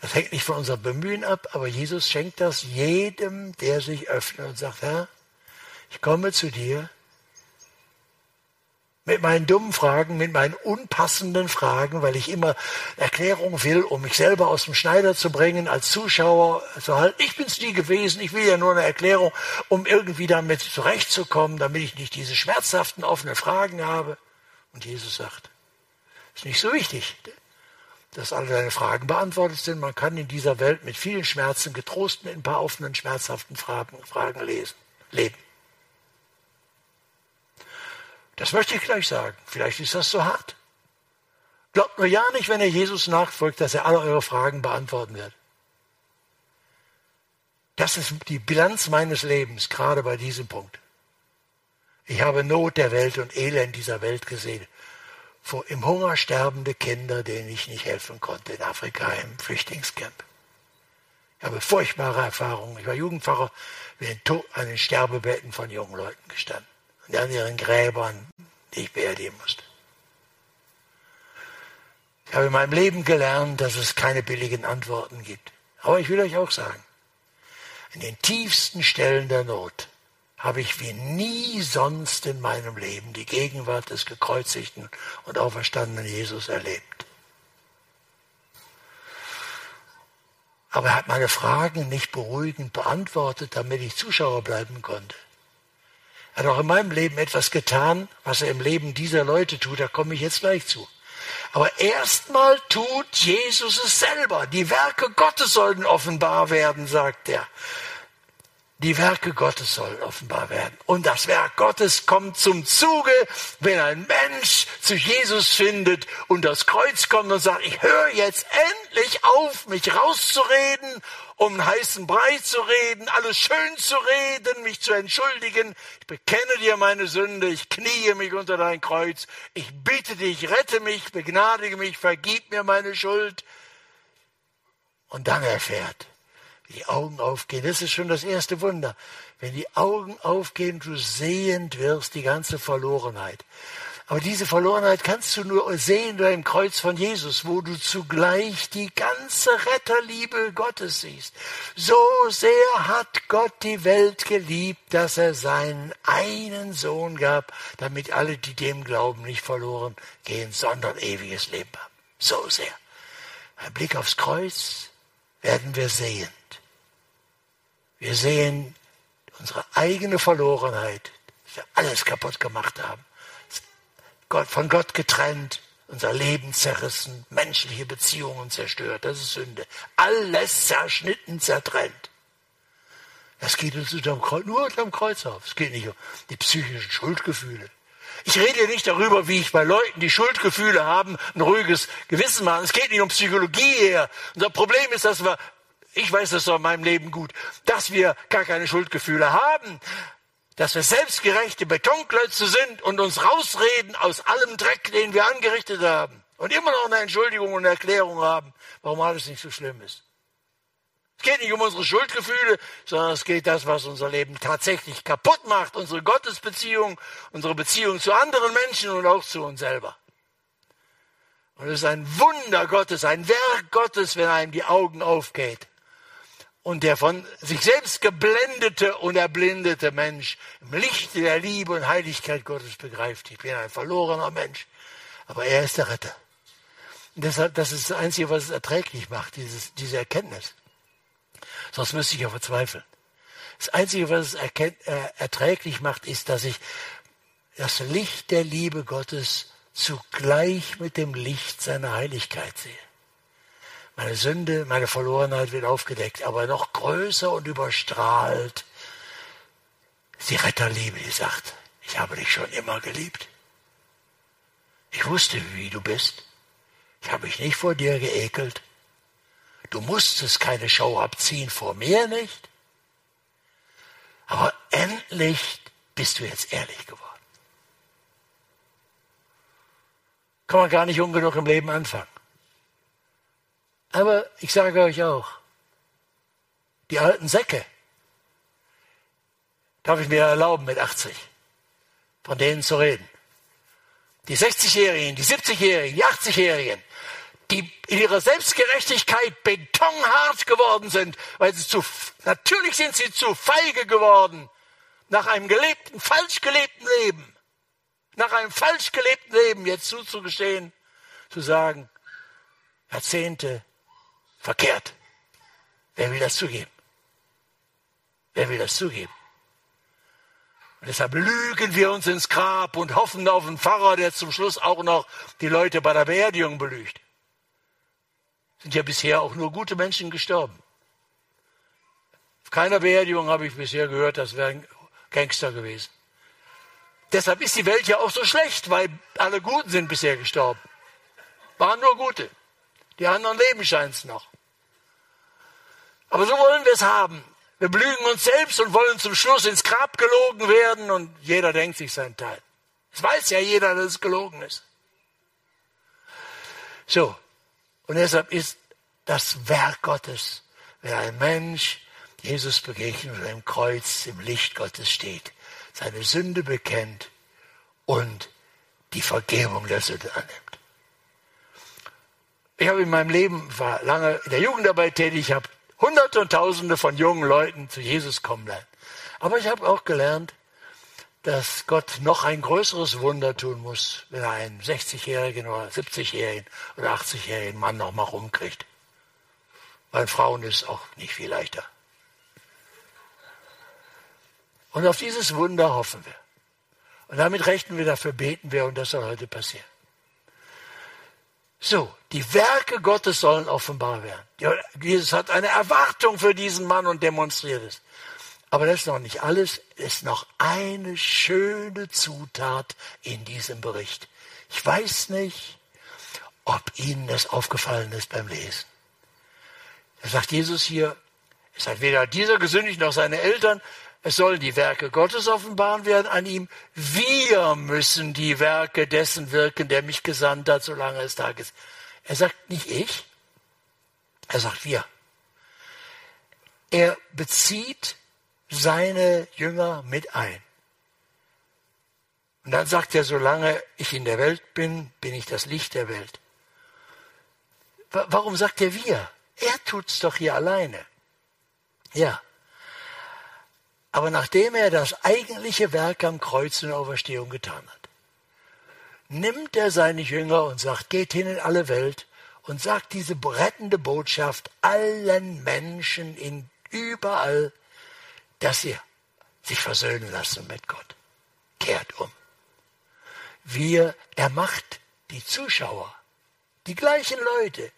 Das hängt nicht von unserem Bemühen ab, aber Jesus schenkt das jedem, der sich öffnet und sagt, Herr, ich komme zu dir mit meinen dummen Fragen, mit meinen unpassenden Fragen, weil ich immer Erklärung will, um mich selber aus dem Schneider zu bringen, als Zuschauer zu halten. Ich bin's nie gewesen, ich will ja nur eine Erklärung, um irgendwie damit zurechtzukommen, damit ich nicht diese schmerzhaften offenen Fragen habe. Und Jesus sagt, ist nicht so wichtig, dass alle deine Fragen beantwortet sind. Man kann in dieser Welt mit vielen Schmerzen getrost mit ein paar offenen, schmerzhaften Fragen, Fragen lesen, leben. Das möchte ich gleich sagen. Vielleicht ist das zu hart. Glaubt nur ja nicht, wenn ihr Jesus nachfolgt, dass er alle eure Fragen beantworten wird. Das ist die Bilanz meines Lebens, gerade bei diesem Punkt. Ich habe Not der Welt und Elend dieser Welt gesehen. Vor im Hunger sterbende Kinder, denen ich nicht helfen konnte in Afrika im Flüchtlingscamp. Ich habe furchtbare Erfahrungen. Ich war Jugendpfarrer, bin an den Sterbebetten von jungen Leuten gestanden und an ihren Gräbern, die ich beerdigen musste. Ich habe in meinem Leben gelernt, dass es keine billigen Antworten gibt. Aber ich will euch auch sagen, in den tiefsten Stellen der Not habe ich wie nie sonst in meinem Leben die Gegenwart des gekreuzigten und auferstandenen Jesus erlebt. Aber er hat meine Fragen nicht beruhigend beantwortet, damit ich Zuschauer bleiben konnte. Hat auch in meinem Leben etwas getan, was er im Leben dieser Leute tut. Da komme ich jetzt gleich zu. Aber erstmal tut Jesus es selber. Die Werke Gottes sollten offenbar werden, sagt er. Die Werke Gottes sollen offenbar werden. Und das Werk Gottes kommt zum Zuge, wenn ein Mensch zu Jesus findet und das Kreuz kommt und sagt, ich höre jetzt endlich auf, mich rauszureden um einen heißen Brei zu reden, alles schön zu reden, mich zu entschuldigen. Ich bekenne dir meine Sünde, ich kniee mich unter dein Kreuz, ich bitte dich, rette mich, begnadige mich, vergib mir meine Schuld. Und dann erfährt, wie die Augen aufgehen. Das ist schon das erste Wunder. Wenn die Augen aufgehen, du sehend wirst die ganze Verlorenheit. Aber diese Verlorenheit kannst du nur sehen durch im Kreuz von Jesus, wo du zugleich die ganze Retterliebe Gottes siehst. So sehr hat Gott die Welt geliebt, dass er seinen einen Sohn gab, damit alle, die dem glauben, nicht verloren gehen, sondern ewiges Leben haben. So sehr. Ein Blick aufs Kreuz werden wir sehend. Wir sehen unsere eigene Verlorenheit, dass wir alles kaputt gemacht haben Gott, von Gott getrennt, unser Leben zerrissen, menschliche Beziehungen zerstört. Das ist Sünde. Alles zerschnitten, zertrennt. Das geht uns unterm Kreuz, nur unterm Kreuz auf. Es geht nicht um die psychischen Schuldgefühle. Ich rede nicht darüber, wie ich bei Leuten, die Schuldgefühle haben, ein ruhiges Gewissen machen. Es geht nicht um Psychologie hier. Unser Problem ist, dass wir, ich weiß das doch in meinem Leben gut, dass wir gar keine Schuldgefühle haben dass wir selbstgerechte Betonklötze sind und uns rausreden aus allem Dreck, den wir angerichtet haben und immer noch eine Entschuldigung und eine Erklärung haben, warum alles nicht so schlimm ist. Es geht nicht um unsere Schuldgefühle, sondern es geht das, was unser Leben tatsächlich kaputt macht, unsere Gottesbeziehung, unsere Beziehung zu anderen Menschen und auch zu uns selber. Und es ist ein Wunder Gottes, ein Werk Gottes, wenn einem die Augen aufgeht und der von sich selbst geblendete und erblindete Mensch im Lichte der Liebe und Heiligkeit Gottes begreift. Ich bin ein verlorener Mensch, aber er ist der Retter. Und deshalb, das ist das Einzige, was es erträglich macht, dieses, diese Erkenntnis. Sonst müsste ich ja verzweifeln. Das Einzige, was es erkennt, äh, erträglich macht, ist, dass ich das Licht der Liebe Gottes zugleich mit dem Licht seiner Heiligkeit sehe. Meine Sünde, meine Verlorenheit wird aufgedeckt, aber noch größer und überstrahlt die Retterliebe, die sagt, ich habe dich schon immer geliebt. Ich wusste, wie du bist. Ich habe mich nicht vor dir geekelt. Du musstest keine Show abziehen, vor mir nicht. Aber endlich bist du jetzt ehrlich geworden. Kann man gar nicht ungenug im Leben anfangen. Aber ich sage euch auch, die alten Säcke, darf ich mir erlauben mit 80, von denen zu reden. Die 60-Jährigen, die 70-Jährigen, die 80-Jährigen, die in ihrer Selbstgerechtigkeit betonhart geworden sind, weil sie zu, natürlich sind sie zu feige geworden, nach einem gelebten, falsch gelebten Leben, nach einem falsch gelebten Leben jetzt zuzugestehen, zu sagen, Jahrzehnte verkehrt. Wer will das zugeben? Wer will das zugeben? Und deshalb lügen wir uns ins Grab und hoffen auf einen Pfarrer, der zum Schluss auch noch die Leute bei der Beerdigung belügt. Sind ja bisher auch nur gute Menschen gestorben. Auf keiner Beerdigung habe ich bisher gehört, das wären Gangster gewesen. Deshalb ist die Welt ja auch so schlecht, weil alle Guten sind bisher gestorben. Waren nur Gute. Die anderen leben scheint es noch. Aber so wollen wir es haben. Wir belügen uns selbst und wollen zum Schluss ins Grab gelogen werden und jeder denkt sich seinen Teil. Es weiß ja jeder, dass es gelogen ist. So. Und deshalb ist das Werk Gottes, wenn ein Mensch Jesus begegnet und im Kreuz im Licht Gottes steht, seine Sünde bekennt und die Vergebung der Sünde annimmt. Ich habe in meinem Leben, war lange in der Jugendarbeit tätig, habe Hunderte und Tausende von jungen Leuten zu Jesus kommen lernen. Aber ich habe auch gelernt, dass Gott noch ein größeres Wunder tun muss, wenn er einen 60-jährigen oder 70-jährigen oder 80-jährigen Mann noch mal rumkriegt. Bei Frauen ist es auch nicht viel leichter. Und auf dieses Wunder hoffen wir. Und damit rechnen wir, dafür beten wir und das soll heute passieren. So, die Werke Gottes sollen offenbar werden. Jesus hat eine Erwartung für diesen Mann und demonstriert es. Aber das ist noch nicht alles. Es ist noch eine schöne Zutat in diesem Bericht. Ich weiß nicht, ob Ihnen das aufgefallen ist beim Lesen. Da sagt Jesus hier, es hat weder dieser gesündigt noch seine Eltern. Es sollen die Werke Gottes offenbaren werden an ihm. Wir müssen die Werke dessen wirken, der mich gesandt hat, solange es Tag ist. Er sagt nicht ich, er sagt wir. Er bezieht seine Jünger mit ein. Und dann sagt er, solange ich in der Welt bin, bin ich das Licht der Welt. Warum sagt er wir? Er tut's doch hier alleine. Ja. Aber nachdem er das eigentliche Werk am Kreuz in der Auferstehung getan hat, nimmt er seine Jünger und sagt, geht hin in alle Welt und sagt diese rettende Botschaft allen Menschen in überall, dass sie sich versöhnen lassen mit Gott. Kehrt um. Wir, er macht die Zuschauer, die gleichen Leute,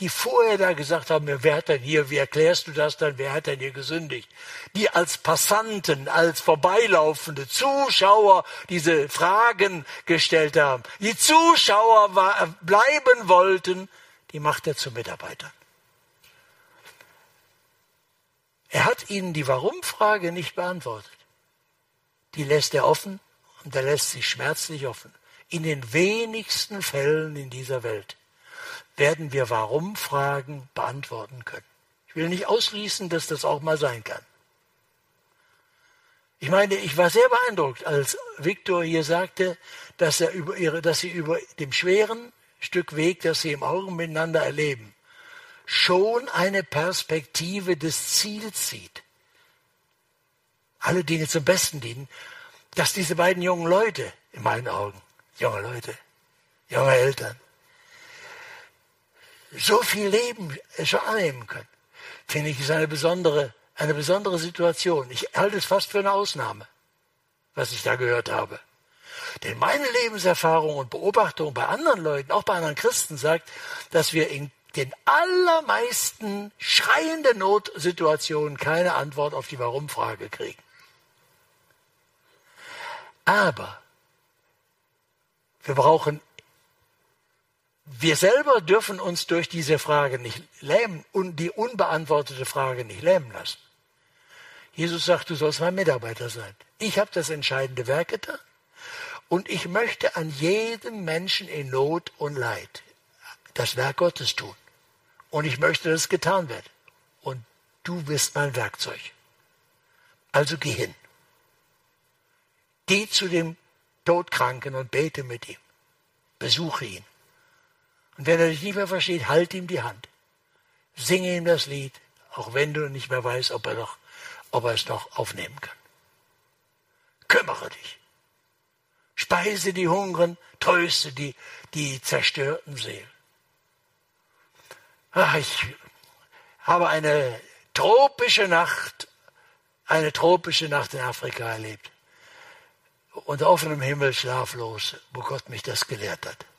die vorher da gesagt haben, wer hat denn hier, wie erklärst du das dann, wer hat denn hier gesündigt? Die als Passanten, als vorbeilaufende Zuschauer diese Fragen gestellt haben. Die Zuschauer war, bleiben wollten, die macht er zu Mitarbeitern. Er hat ihnen die Warum-Frage nicht beantwortet. Die lässt er offen und er lässt sie schmerzlich offen. In den wenigsten Fällen in dieser Welt werden wir Warum-Fragen beantworten können. Ich will nicht ausschließen, dass das auch mal sein kann. Ich meine, ich war sehr beeindruckt, als Viktor hier sagte, dass, er über ihre, dass sie über dem schweren Stück Weg, das sie im Augen miteinander erleben, schon eine Perspektive des Ziels sieht. Alle Dinge zum Besten dienen, dass diese beiden jungen Leute, in meinen Augen, junge Leute, junge Eltern, so viel Leben schon annehmen können, finde ich, ist eine besondere, eine besondere Situation. Ich halte es fast für eine Ausnahme, was ich da gehört habe. Denn meine Lebenserfahrung und Beobachtung bei anderen Leuten, auch bei anderen Christen, sagt, dass wir in den allermeisten schreienden Notsituationen keine Antwort auf die Warum-Frage kriegen. Aber wir brauchen, wir selber dürfen uns durch diese Frage nicht lähmen und die unbeantwortete Frage nicht lähmen lassen. Jesus sagt, du sollst mein Mitarbeiter sein. Ich habe das entscheidende Werk getan und ich möchte an jedem Menschen in Not und Leid das Werk Gottes tun. Und ich möchte, dass es getan wird. Und du bist mein Werkzeug. Also geh hin. Geh zu dem Todkranken und bete mit ihm. Besuche ihn. Und wenn er dich nicht mehr versteht, halt ihm die Hand. Singe ihm das Lied, auch wenn du nicht mehr weißt, ob er, noch, ob er es noch aufnehmen kann. Kümmere dich. Speise die Hungern, tröste die, die zerstörten Seelen. Ach, ich habe eine tropische Nacht, eine tropische Nacht in Afrika erlebt. Unter offenem Himmel schlaflos, wo Gott mich das gelehrt hat.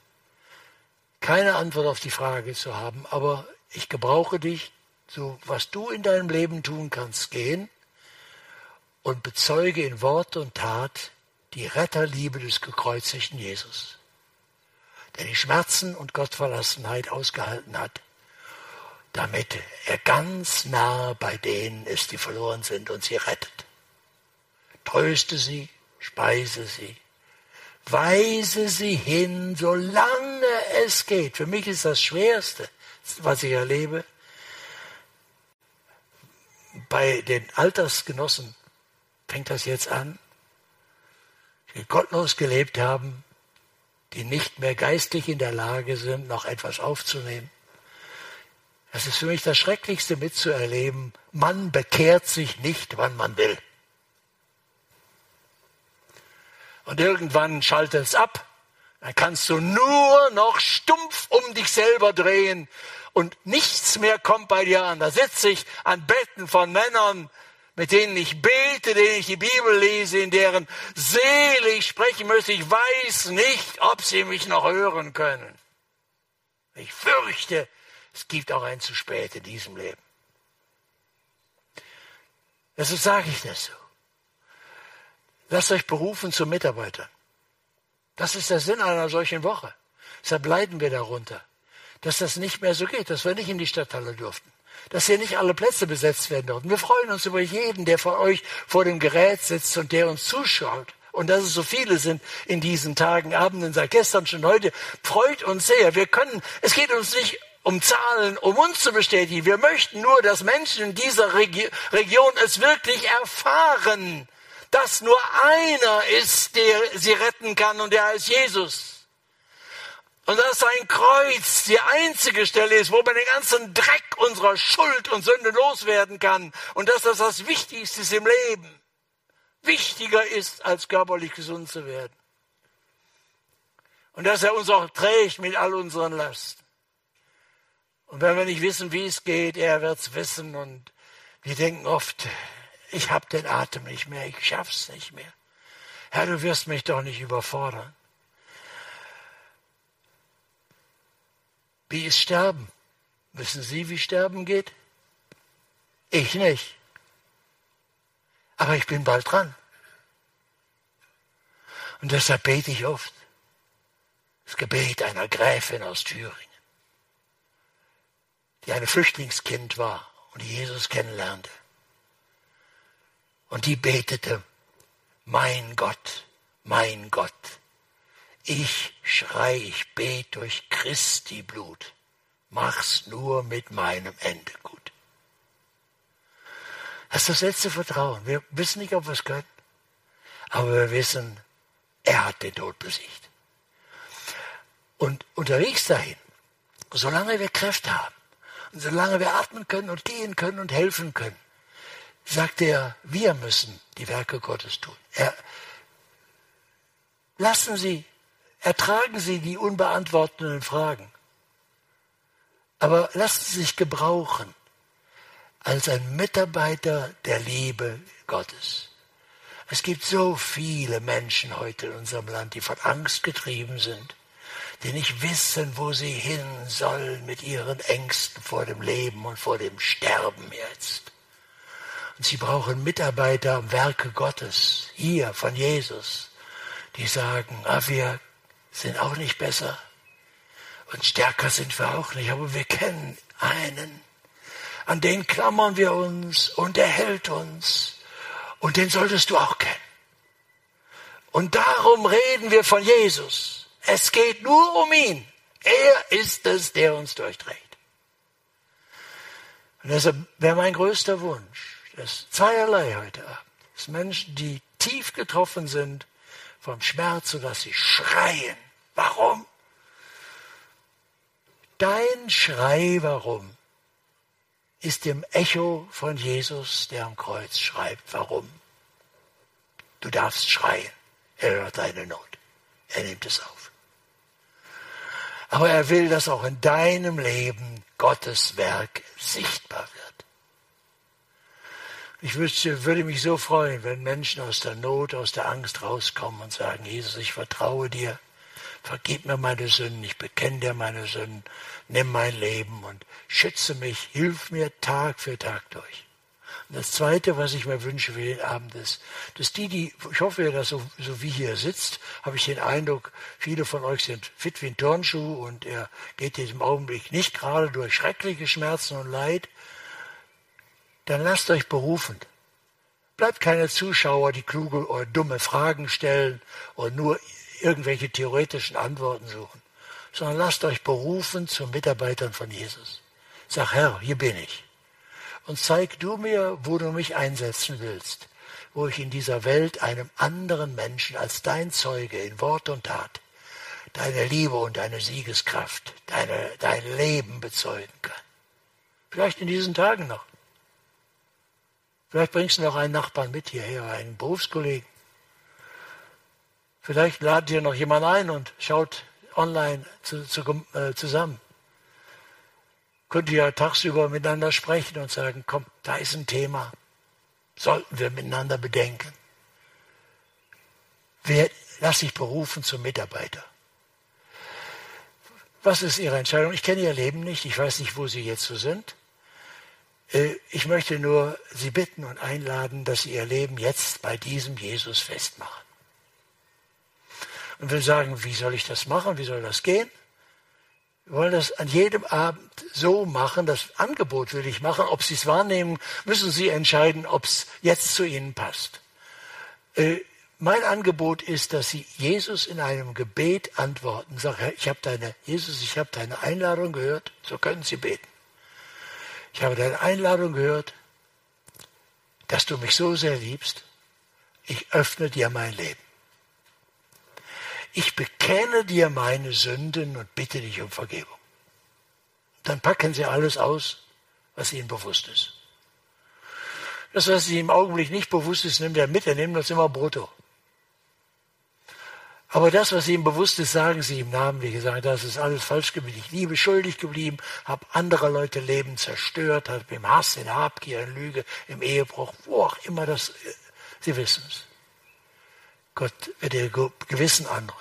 Keine Antwort auf die Frage zu haben, aber ich gebrauche dich, so was du in deinem Leben tun kannst, gehen und bezeuge in Wort und Tat die Retterliebe des gekreuzigten Jesus, der die Schmerzen und Gottverlassenheit ausgehalten hat damit er ganz nah bei denen ist, die verloren sind und sie rettet. Tröste sie, speise sie, weise sie hin, solange es geht. Für mich ist das Schwerste, was ich erlebe, bei den Altersgenossen fängt das jetzt an, die gottlos gelebt haben, die nicht mehr geistlich in der Lage sind, noch etwas aufzunehmen es ist für mich das Schrecklichste mitzuerleben. Man bekehrt sich nicht, wann man will. Und irgendwann schaltet es ab. Dann kannst du nur noch stumpf um dich selber drehen und nichts mehr kommt bei dir an. Da sitze ich an Betten von Männern, mit denen ich bete, denen ich die Bibel lese, in deren Seele ich sprechen müsste. Ich weiß nicht, ob sie mich noch hören können. Ich fürchte, es gibt auch ein zu spät in diesem Leben. Deshalb sage ich das so. Lasst euch berufen zu Mitarbeitern. Das ist der Sinn einer solchen Woche. Deshalb leiden wir darunter, dass das nicht mehr so geht, dass wir nicht in die Stadthalle durften, dass hier nicht alle Plätze besetzt werden durften. Wir freuen uns über jeden, der von euch vor dem Gerät sitzt und der uns zuschaut. Und dass es so viele sind in diesen Tagen, Abenden, seit gestern schon heute, freut uns sehr. Wir können, es geht uns nicht um Zahlen, um uns zu bestätigen. Wir möchten nur, dass Menschen in dieser Regi Region es wirklich erfahren, dass nur einer ist, der sie retten kann und der heißt Jesus. Und dass sein Kreuz die einzige Stelle ist, wo man den ganzen Dreck unserer Schuld und Sünde loswerden kann. Und dass das das Wichtigste ist im Leben. Wichtiger ist, als körperlich gesund zu werden. Und dass er uns auch trägt mit all unseren Lasten. Und wenn wir nicht wissen, wie es geht, er wird es wissen. Und wir denken oft, ich habe den Atem nicht mehr, ich schaff's nicht mehr. Herr, du wirst mich doch nicht überfordern. Wie ist Sterben? Wissen Sie, wie Sterben geht? Ich nicht. Aber ich bin bald dran. Und deshalb bete ich oft. Das Gebet einer Gräfin aus Thüringen die ein Flüchtlingskind war und Jesus kennenlernte. Und die betete, mein Gott, mein Gott, ich schrei, ich bete durch Christi Blut, mach's nur mit meinem Ende gut. Das ist das letzte Vertrauen. Wir wissen nicht, ob wir es können, aber wir wissen, er hat den Tod besiegt. Und unterwegs dahin, solange wir Kräfte haben, und solange wir atmen können und gehen können und helfen können, sagt er, wir müssen die Werke Gottes tun. Er, lassen Sie, ertragen Sie die unbeantworteten Fragen. Aber lassen Sie sich gebrauchen als ein Mitarbeiter der Liebe Gottes. Es gibt so viele Menschen heute in unserem Land, die von Angst getrieben sind, die nicht wissen, wo sie hin sollen mit ihren Ängsten vor dem Leben und vor dem Sterben jetzt. Und sie brauchen Mitarbeiter am Werke Gottes, hier von Jesus. die sagen, ah, wir sind auch nicht besser und stärker sind wir auch nicht, aber wir kennen einen, an den klammern wir uns und er hält uns und den solltest du auch kennen. Und darum reden wir von Jesus. Es geht nur um ihn. Er ist es, der uns durchträgt. Und deshalb wäre mein größter Wunsch, dass zweierlei heute Abend, dass Menschen, die tief getroffen sind vom Schmerz, sodass sie schreien. Warum? Dein Schrei, warum, ist dem Echo von Jesus, der am Kreuz schreibt, warum. Du darfst schreien. Er hört deine Not. Er nimmt es auf. Aber er will, dass auch in deinem Leben Gottes Werk sichtbar wird. Ich wüsste, würde mich so freuen, wenn Menschen aus der Not, aus der Angst rauskommen und sagen, Jesus, ich vertraue dir, vergib mir meine Sünden, ich bekenne dir meine Sünden, nimm mein Leben und schütze mich, hilf mir Tag für Tag durch. Das Zweite, was ich mir wünsche für den Abend ist, dass die, die, ich hoffe, dass so, so wie hier sitzt, habe ich den Eindruck, viele von euch sind fit wie ein Turnschuh und er geht in diesem Augenblick nicht gerade durch schreckliche Schmerzen und Leid. Dann lasst euch berufen. Bleibt keine Zuschauer, die kluge oder dumme Fragen stellen und nur irgendwelche theoretischen Antworten suchen, sondern lasst euch berufen zu Mitarbeitern von Jesus. Sag, Herr, hier bin ich und zeig du mir, wo du mich einsetzen willst, wo ich in dieser Welt einem anderen Menschen als dein Zeuge in Wort und Tat deine Liebe und deine Siegeskraft, deine, dein Leben bezeugen kann. Vielleicht in diesen Tagen noch. Vielleicht bringst du noch einen Nachbarn mit hierher, einen Berufskollegen. Vielleicht ladet ihr noch jemand ein und schaut online zu, zu, äh, zusammen könnt ihr ja tagsüber miteinander sprechen und sagen, komm, da ist ein Thema, sollten wir miteinander bedenken. Wer, lass dich berufen zum Mitarbeiter. Was ist Ihre Entscheidung? Ich kenne Ihr Leben nicht, ich weiß nicht, wo Sie jetzt so sind. Äh, ich möchte nur Sie bitten und einladen, dass Sie Ihr Leben jetzt bei diesem Jesus festmachen. Und wir sagen, wie soll ich das machen? Wie soll das gehen? Wir wollen das an jedem Abend so machen, das Angebot will ich machen. Ob Sie es wahrnehmen, müssen Sie entscheiden, ob es jetzt zu Ihnen passt. Äh, mein Angebot ist, dass Sie Jesus in einem Gebet antworten. Sag, ich habe deine, Jesus, ich habe deine Einladung gehört, so können Sie beten. Ich habe deine Einladung gehört, dass du mich so sehr liebst. Ich öffne dir mein Leben ich bekenne dir meine Sünden und bitte dich um Vergebung. Dann packen sie alles aus, was ihnen bewusst ist. Das, was ihnen im Augenblick nicht bewusst ist, nimmt er mit, er nimmt das immer brutto. Aber das, was ihnen bewusst ist, sagen sie im Namen, wie gesagt, das ist alles falsch geblieben. Ich liebe schuldig geblieben, habe andere Leute Leben zerstört, habe im Hass, in Habgier, in Lüge, im Ehebruch, wo auch immer das, äh, sie wissen es. Gott wird ihr Gewissen anrühren.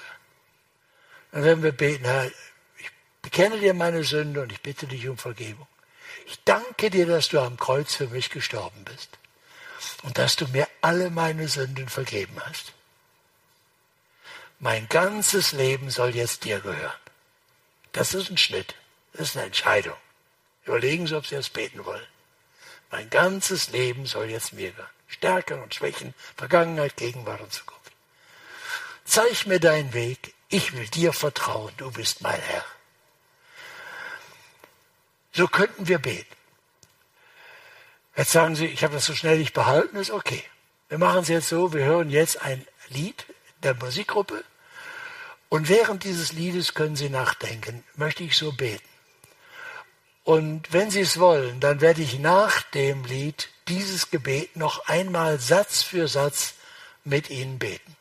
Dann werden wir beten, Herr, ich bekenne dir meine Sünde und ich bitte dich um Vergebung. Ich danke dir, dass du am Kreuz für mich gestorben bist und dass du mir alle meine Sünden vergeben hast. Mein ganzes Leben soll jetzt dir gehören. Das ist ein Schnitt. Das ist eine Entscheidung. Überlegen Sie, ob Sie das beten wollen. Mein ganzes Leben soll jetzt mir gehören. Stärken und Schwächen, Vergangenheit, Gegenwart und Zukunft. Zeig mir deinen Weg. Ich will dir vertrauen. Du bist mein Herr. So könnten wir beten. Jetzt sagen Sie, ich habe das so schnell nicht behalten, ist okay. Wir machen es jetzt so, wir hören jetzt ein Lied der Musikgruppe und während dieses Liedes können Sie nachdenken, möchte ich so beten. Und wenn Sie es wollen, dann werde ich nach dem Lied dieses Gebet noch einmal Satz für Satz mit Ihnen beten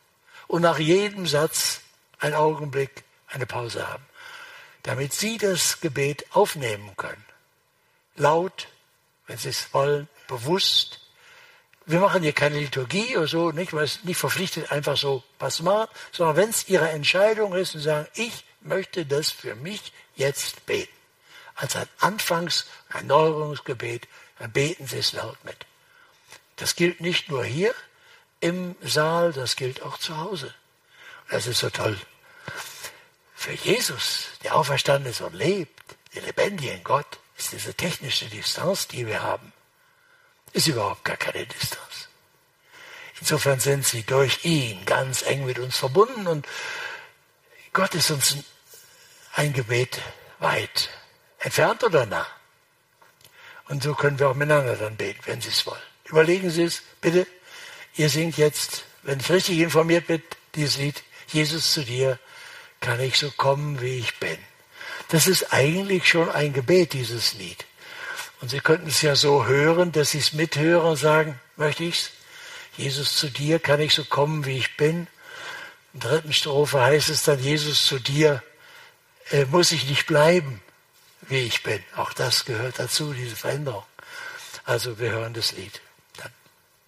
und nach jedem Satz einen Augenblick eine Pause haben, damit Sie das Gebet aufnehmen können. Laut, wenn Sie es wollen, bewusst. Wir machen hier keine Liturgie oder so, nicht, weil es nicht verpflichtet einfach so was machen, sondern wenn es Ihre Entscheidung ist und sagen, ich möchte das für mich jetzt beten. Als ein Anfangs-, Erneuerungsgebet, dann beten Sie es laut mit. Das gilt nicht nur hier, im Saal, das gilt auch zu Hause. Das ist so toll. Für Jesus, der auferstanden ist und lebt, der lebendige Gott, ist diese technische Distanz, die wir haben, ist überhaupt gar keine Distanz. Insofern sind sie durch ihn ganz eng mit uns verbunden und Gott ist uns ein Gebet weit entfernt oder nah. Und so können wir auch miteinander dann beten, wenn Sie es wollen. Überlegen Sie es, bitte. Ihr singt jetzt, wenn ich richtig informiert bin, dieses Lied, Jesus zu dir kann ich so kommen, wie ich bin. Das ist eigentlich schon ein Gebet, dieses Lied. Und Sie könnten es ja so hören, dass Sie es mithören und sagen, möchte ich's? Jesus zu dir kann ich so kommen, wie ich bin. In der dritten Strophe heißt es dann, Jesus zu dir äh, muss ich nicht bleiben, wie ich bin. Auch das gehört dazu, diese Veränderung. Also wir hören das Lied.